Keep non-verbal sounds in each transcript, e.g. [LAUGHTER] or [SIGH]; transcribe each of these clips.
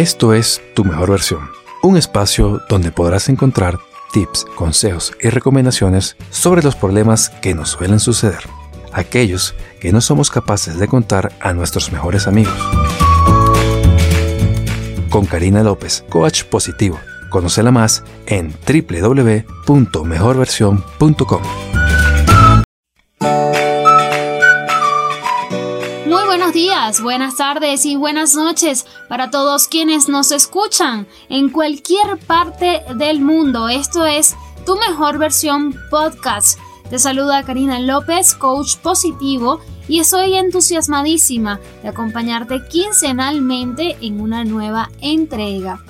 Esto es Tu Mejor Versión, un espacio donde podrás encontrar tips, consejos y recomendaciones sobre los problemas que nos suelen suceder, aquellos que no somos capaces de contar a nuestros mejores amigos. Con Karina López, coach positivo. Conócela más en www.mejorversión.com. buenos días, buenas tardes y buenas noches para todos quienes nos escuchan en cualquier parte del mundo. Esto es Tu Mejor Versión Podcast. Te saluda Karina López, coach positivo, y estoy entusiasmadísima de acompañarte quincenalmente en una nueva entrega.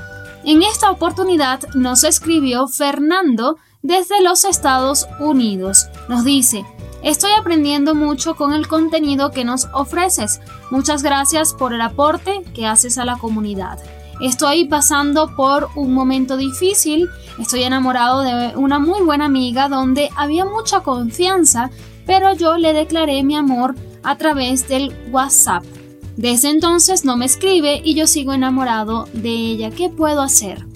En esta oportunidad nos escribió Fernando desde los Estados Unidos. Nos dice, Estoy aprendiendo mucho con el contenido que nos ofreces. Muchas gracias por el aporte que haces a la comunidad. Estoy pasando por un momento difícil. Estoy enamorado de una muy buena amiga donde había mucha confianza, pero yo le declaré mi amor a través del WhatsApp. Desde entonces no me escribe y yo sigo enamorado de ella. ¿Qué puedo hacer?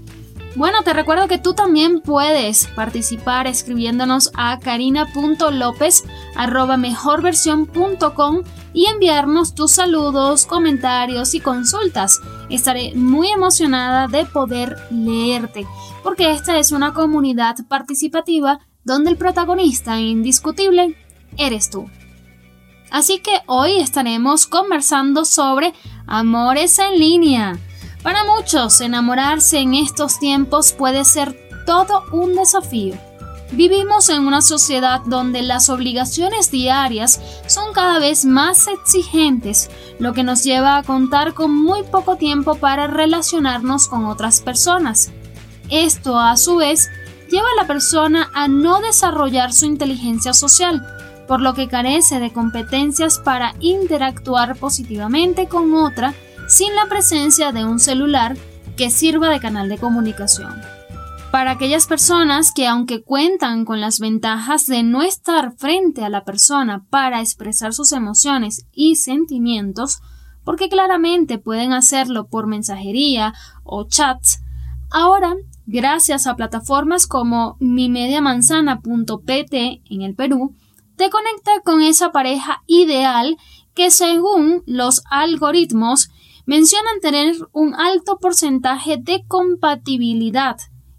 Bueno, te recuerdo que tú también puedes participar escribiéndonos a carina.lopez.mejorversión.com y enviarnos tus saludos, comentarios y consultas. Estaré muy emocionada de poder leerte, porque esta es una comunidad participativa donde el protagonista indiscutible eres tú. Así que hoy estaremos conversando sobre amores en línea. Para muchos, enamorarse en estos tiempos puede ser todo un desafío. Vivimos en una sociedad donde las obligaciones diarias son cada vez más exigentes, lo que nos lleva a contar con muy poco tiempo para relacionarnos con otras personas. Esto, a su vez, lleva a la persona a no desarrollar su inteligencia social, por lo que carece de competencias para interactuar positivamente con otra sin la presencia de un celular que sirva de canal de comunicación. Para aquellas personas que aunque cuentan con las ventajas de no estar frente a la persona para expresar sus emociones y sentimientos, porque claramente pueden hacerlo por mensajería o chats, ahora, gracias a plataformas como mimediamanzana.pt en el Perú, te conecta con esa pareja ideal que según los algoritmos mencionan tener un alto porcentaje de compatibilidad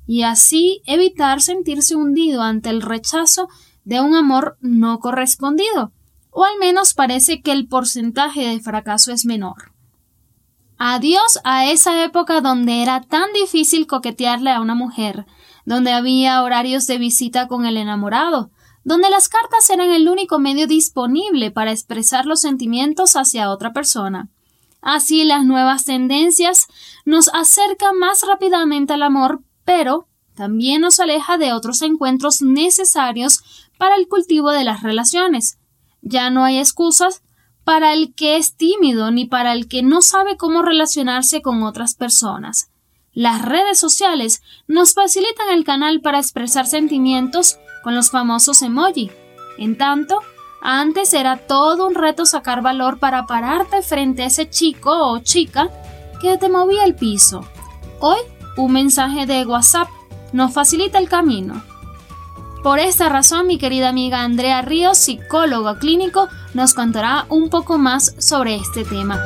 y así evitar sentirse hundido ante el rechazo de un amor no correspondido, o al menos parece que el porcentaje de fracaso es menor. Adiós a esa época donde era tan difícil coquetearle a una mujer, donde había horarios de visita con el enamorado, donde las cartas eran el único medio disponible para expresar los sentimientos hacia otra persona. Así las nuevas tendencias nos acercan más rápidamente al amor, pero también nos aleja de otros encuentros necesarios para el cultivo de las relaciones. Ya no hay excusas para el que es tímido ni para el que no sabe cómo relacionarse con otras personas. Las redes sociales nos facilitan el canal para expresar sentimientos con los famosos emoji. En tanto, antes era todo un reto sacar valor para pararte frente a ese chico o chica que te movía el piso. Hoy, un mensaje de WhatsApp nos facilita el camino. Por esta razón, mi querida amiga Andrea Ríos, psicóloga clínico, nos contará un poco más sobre este tema.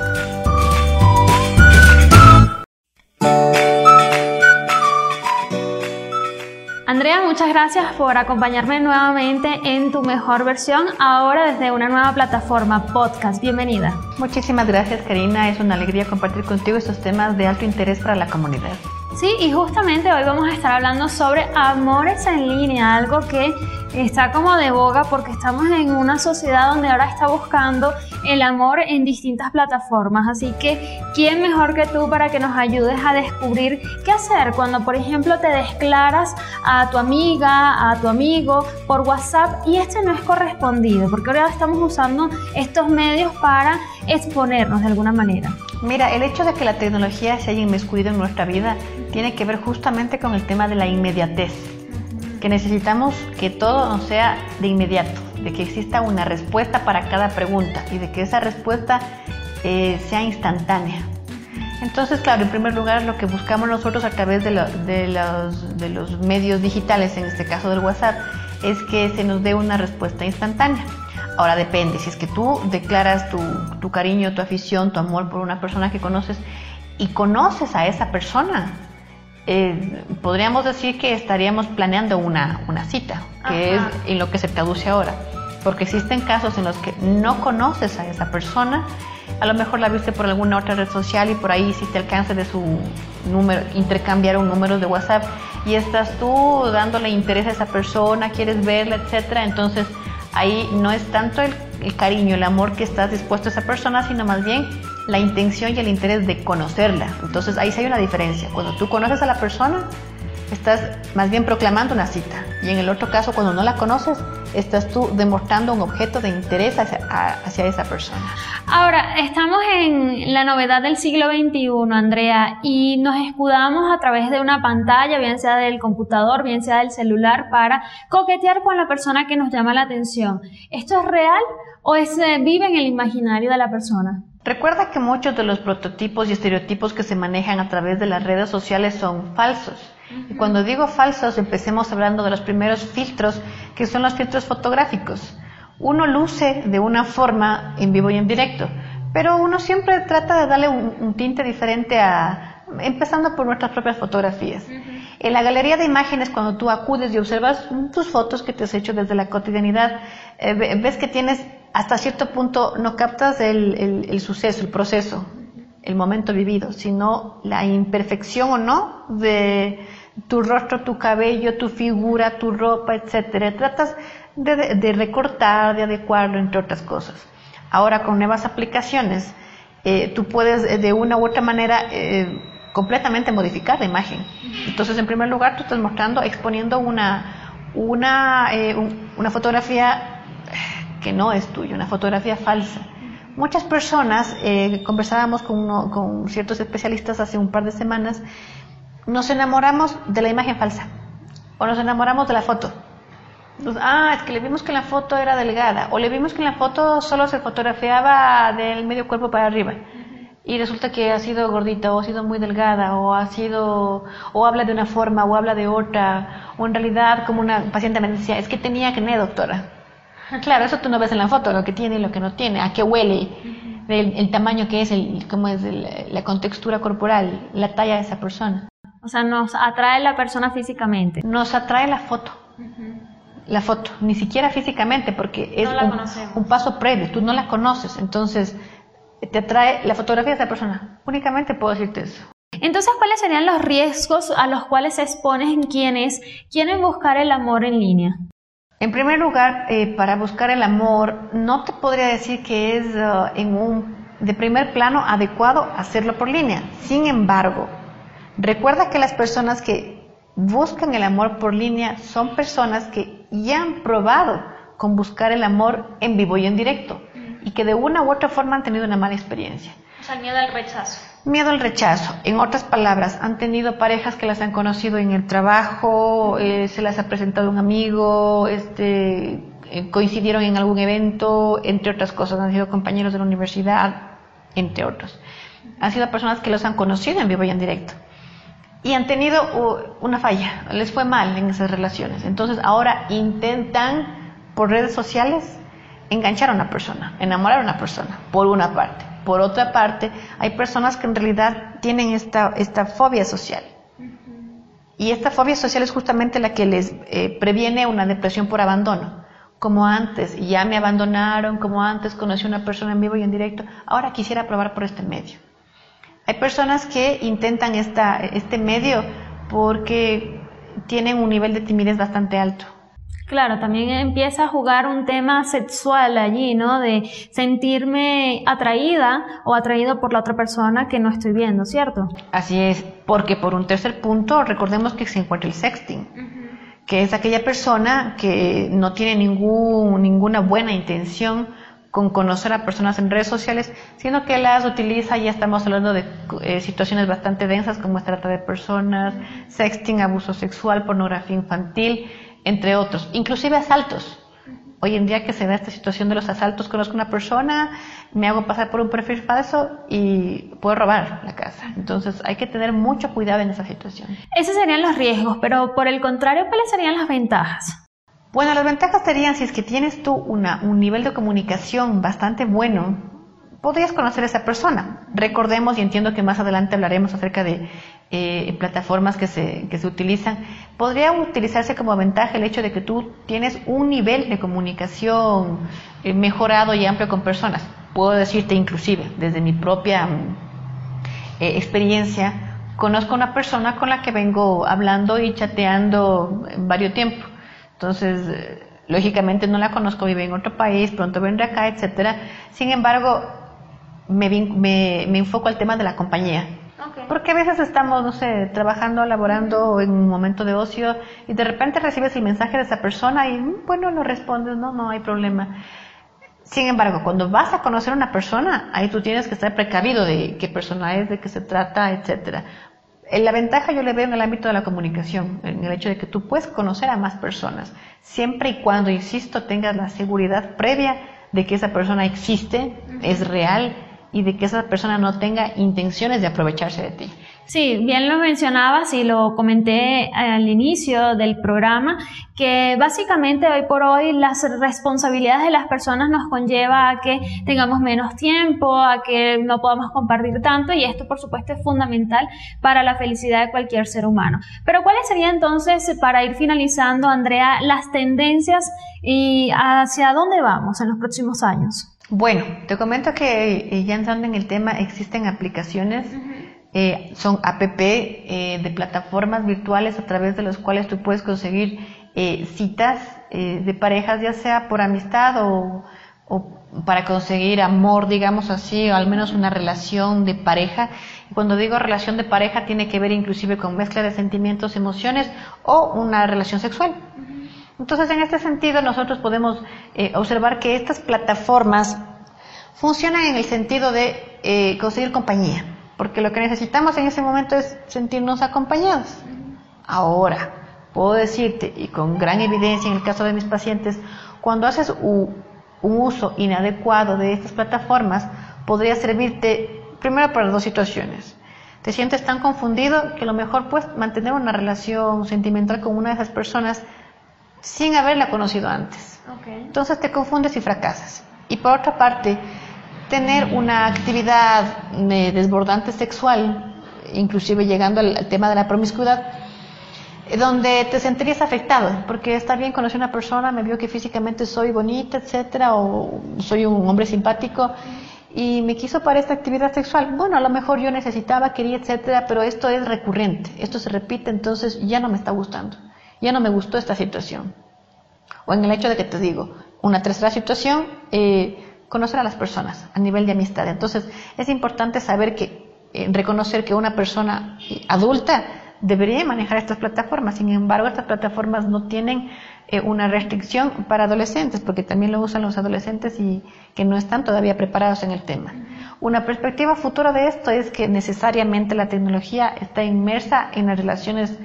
Andrea, muchas gracias por acompañarme nuevamente en tu mejor versión, ahora desde una nueva plataforma, podcast. Bienvenida. Muchísimas gracias, Karina. Es una alegría compartir contigo estos temas de alto interés para la comunidad. Sí, y justamente hoy vamos a estar hablando sobre amores en línea, algo que está como de boga porque estamos en una sociedad donde ahora está buscando el amor en distintas plataformas. Así que, ¿quién mejor que tú para que nos ayudes a descubrir qué hacer cuando, por ejemplo, te declaras a tu amiga, a tu amigo por WhatsApp y este no es correspondido? Porque ahora estamos usando estos medios para exponernos de alguna manera. Mira, el hecho de que la tecnología se haya inmiscuido en nuestra vida tiene que ver justamente con el tema de la inmediatez que necesitamos que todo no sea de inmediato, de que exista una respuesta para cada pregunta y de que esa respuesta eh, sea instantánea. Entonces, claro, en primer lugar, lo que buscamos nosotros a través de, los, medios digitales, en este caso del WhatsApp, es que se nos dé una respuesta instantánea. Ahora depende, si es que tú declaras tu, cariño, tu afición, tu amor por una persona que conoces y conoces a esa persona, eh, podríamos decir que estaríamos planeando una, una cita, que es en lo que se traduce ahora. Porque existen casos en los que no conoces a esa persona, a lo mejor la viste por alguna otra red social y por ahí hiciste alcance de su número, intercambiar un número de WhatsApp y estás tú dándole interés a esa persona, quieres verla, etcétera. Entonces, Ahí no es tanto el, cariño, el amor que estás dispuesto a esa persona, sino más bien la intención y el interés de conocerla. Entonces ahí sí hay una diferencia. Cuando tú conoces a la persona, estás más bien proclamando una cita. Y en el otro caso, cuando no la conoces, estás tú demostrando un objeto de interés hacia, esa persona. Ahora, estamos en la novedad del siglo XXI, Andrea, y nos escudamos a través de una pantalla, bien sea del computador, bien sea del celular, para coquetear con la persona que nos llama la atención. ¿Esto es real o es, eh, vive en el imaginario de la persona? Recuerda que muchos de los prototipos y estereotipos que se manejan a través de las redes sociales son falsos y cuando digo falsos, empecemos hablando de los primeros filtros, que son los filtros fotográficos. Uno luce de una forma en vivo y en directo, pero uno siempre trata de darle un, tinte diferente a, empezando por nuestras propias fotografías. En la galería de imágenes, cuando tú acudes y observas tus fotos que te has hecho desde la cotidianidad, eh, ves que tienes hasta cierto punto, no captas el suceso, el proceso, el momento vivido, sino la imperfección o no de, tu rostro, tu cabello, tu figura, tu ropa, etcétera. Tratas de, recortar, de adecuarlo, entre otras cosas. Ahora, con nuevas aplicaciones, eh, tú puedes eh, de una u otra manera eh, completamente modificar la imagen. Entonces, en primer lugar, tú estás mostrando, exponiendo una, una, una fotografía que no es tuya, una fotografía falsa. Muchas personas, conversábamos con, con ciertos especialistas hace un par de semanas, nos enamoramos de la imagen falsa o nos enamoramos de la foto. ah, es que le vimos que la foto era delgada o le vimos que en la foto solo se fotografiaba del medio cuerpo para arriba y resulta que ha sido gordita o ha sido muy delgada o ha sido o habla de una forma o habla de otra o en realidad como una paciente me decía es que tenía acné doctora [LAUGHS] claro eso tú no ves en la foto lo que tiene y lo que no tiene a qué huele el, tamaño que es el cómo es la contextura corporal la talla de esa persona o sea, nos atrae la persona físicamente. Nos atrae la foto. La foto, ni siquiera físicamente, porque es un, paso previo, tú no la conoces, entonces te atrae la fotografía de esa persona. Únicamente puedo decirte eso. Entonces, ¿cuáles serían los riesgos a los cuales se exponen quienes quieren buscar el amor en línea? En primer lugar, eh, para buscar el amor, no te podría decir que es uh, en un de primer plano adecuado hacerlo por línea. Sin embargo, Recuerda que las personas que buscan el amor por línea son personas que ya han probado con buscar el amor en vivo y en directo y que de una u otra forma han tenido una mala experiencia. O sea, miedo al rechazo. Miedo al rechazo. En otras palabras, han tenido parejas que las han conocido en el trabajo, eh, se las ha presentado un amigo, este, eh, coincidieron en algún evento, entre otras cosas, han sido compañeros de la universidad, entre otros. Han sido personas que los han conocido en vivo y en directo y han tenido una falla, les fue mal en esas relaciones. Entonces ahora intentan por redes sociales enganchar a una persona, enamorar a una persona, por una parte. Por otra parte, hay personas que en realidad tienen esta, esta fobia social. Y esta fobia social es justamente la que les eh, previene una depresión por abandono. Como antes, ya me abandonaron, como antes conocí a una persona en vivo y en directo, ahora quisiera probar por este medio. Hay personas que intentan esta, este medio porque tienen un nivel de timidez bastante alto. Claro, también empieza a jugar un tema sexual allí, ¿no? De sentirme atraída o atraído por la otra persona que no estoy viendo, ¿cierto? Así es, porque por un tercer punto, recordemos que se encuentra el sexting, que es aquella persona que no tiene ningún, ninguna buena intención con conocer a personas en redes sociales, sino que las utiliza, ya estamos hablando de eh, situaciones bastante densas como trata de personas, sexting, abuso sexual, pornografía infantil, entre otros, inclusive asaltos. Hoy en día que se da esta situación de los asaltos, conozco una persona, me hago pasar por un perfil falso y puedo robar la casa. Entonces hay que tener mucho cuidado en esa situación. Esos serían los riesgos, pero por el contrario, ¿cuáles serían las ventajas? Bueno, las ventajas serían si es que tienes tú una, un nivel de comunicación bastante bueno, podrías conocer a esa persona. Recordemos, y entiendo que más adelante hablaremos acerca de eh, plataformas que se, que se utilizan, podría utilizarse como ventaja el hecho de que tú tienes un nivel de comunicación eh, mejorado y amplio con personas. Puedo decirte inclusive, desde mi propia eh, experiencia, conozco una persona con la que vengo hablando y chateando en varios tiempos. Entonces, lógicamente no la conozco, vive en otro país, pronto vendré acá, etcétera. Sin embargo, me, me, me enfoco al tema de la compañía. Porque a veces estamos, no sé, trabajando, laborando en un momento de ocio y de repente recibes el mensaje de esa persona y, mm, bueno, no respondes, no, no hay problema. Sin embargo, cuando vas a conocer a una persona, ahí tú tienes que estar precavido de qué persona es, de qué se trata, etcétera. La ventaja yo le veo en el ámbito de la comunicación, en el hecho de que tú puedes conocer a más personas, siempre y cuando, insisto, tengas la seguridad previa de que esa persona existe, es real y de que esa persona no tenga intenciones de aprovecharse de ti. Sí, bien lo mencionabas y lo comenté al inicio del programa, que básicamente hoy por hoy las responsabilidades de las personas nos conlleva a que tengamos menos tiempo, a que no podamos compartir tanto y esto por supuesto es fundamental para la felicidad de cualquier ser humano. Pero ¿cuáles serían entonces, para ir finalizando, Andrea, las tendencias y hacia dónde vamos en los próximos años? Bueno, te comento que eh, ya entrando en el tema, existen aplicaciones, eh, son app eh, de plataformas virtuales a través de las cuales tú puedes conseguir citas de parejas, ya sea por amistad o, o, para conseguir amor, digamos así, o al menos una relación de pareja. Y cuando digo relación de pareja, tiene que ver inclusive con mezcla de sentimientos, emociones o una relación sexual. Entonces, en este sentido, nosotros podemos eh, observar que estas plataformas funcionan en el sentido de eh, conseguir compañía, porque lo que necesitamos en ese momento es sentirnos acompañados. Ahora, puedo decirte, y con gran evidencia en el caso de mis pacientes, cuando haces un uso inadecuado de estas plataformas, podría servirte primero para dos situaciones. Te sientes tan confundido que lo mejor pues mantener una relación sentimental con una de esas personas sin haberla conocido antes. Entonces te confundes y fracasas. Y por otra parte, tener una actividad eh, desbordante sexual, inclusive llegando al, tema de la promiscuidad, eh, donde te sentirías afectado, porque está bien conocer a una persona, me vio que físicamente soy bonita, etcétera, o soy un hombre simpático, y me quiso para esta actividad sexual. Bueno, a lo mejor yo necesitaba, quería, etcétera, pero esto es recurrente, esto se repite, entonces ya no me está gustando ya no me gustó esta situación. O en el hecho de que te digo, una tercera situación, eh, conocer a las personas a nivel de amistad. Entonces, es importante saber que, eh, reconocer que una persona adulta debería manejar estas plataformas. Sin embargo, estas plataformas no tienen eh, una restricción para adolescentes, porque también lo usan los adolescentes y que no están todavía preparados en el tema. Una perspectiva futura de esto es que necesariamente la tecnología está inmersa en las relaciones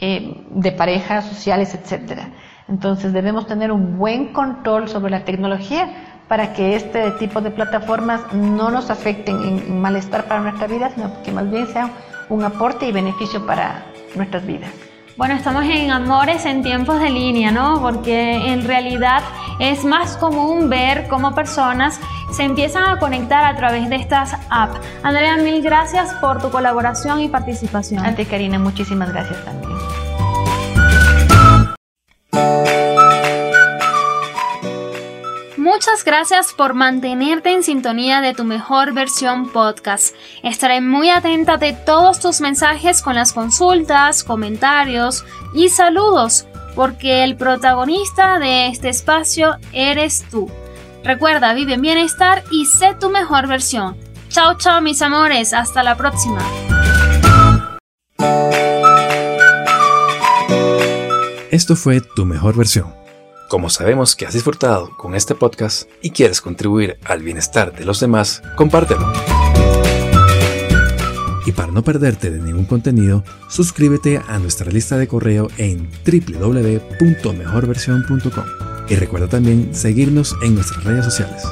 eh, de parejas sociales, etcétera. Entonces debemos tener un buen control sobre la tecnología para que este tipo de plataformas no nos afecten en malestar para nuestra vida, sino que más bien sea un aporte y beneficio para nuestras vidas. Bueno, estamos en amores en tiempos de línea, ¿no? Porque en realidad es más común ver cómo personas se empiezan a conectar a través de estas apps. Andrea, mil gracias por tu colaboración y participación. A ti, Karina, muchísimas gracias también. Muchas gracias por mantenerte en sintonía de tu mejor versión podcast. Estaré muy atenta de todos tus mensajes con las consultas, comentarios y saludos, porque el protagonista de este espacio eres tú. Recuerda, vive en bienestar y sé tu mejor versión. Chao, chao mis amores, hasta la próxima. Esto fue tu mejor versión como sabemos que has disfrutado con este podcast y quieres contribuir al bienestar de los demás, compártelo. Y para no perderte de ningún contenido, suscríbete a nuestra lista de correo en www.mejorversión.com. Y recuerda también seguirnos en nuestras redes sociales.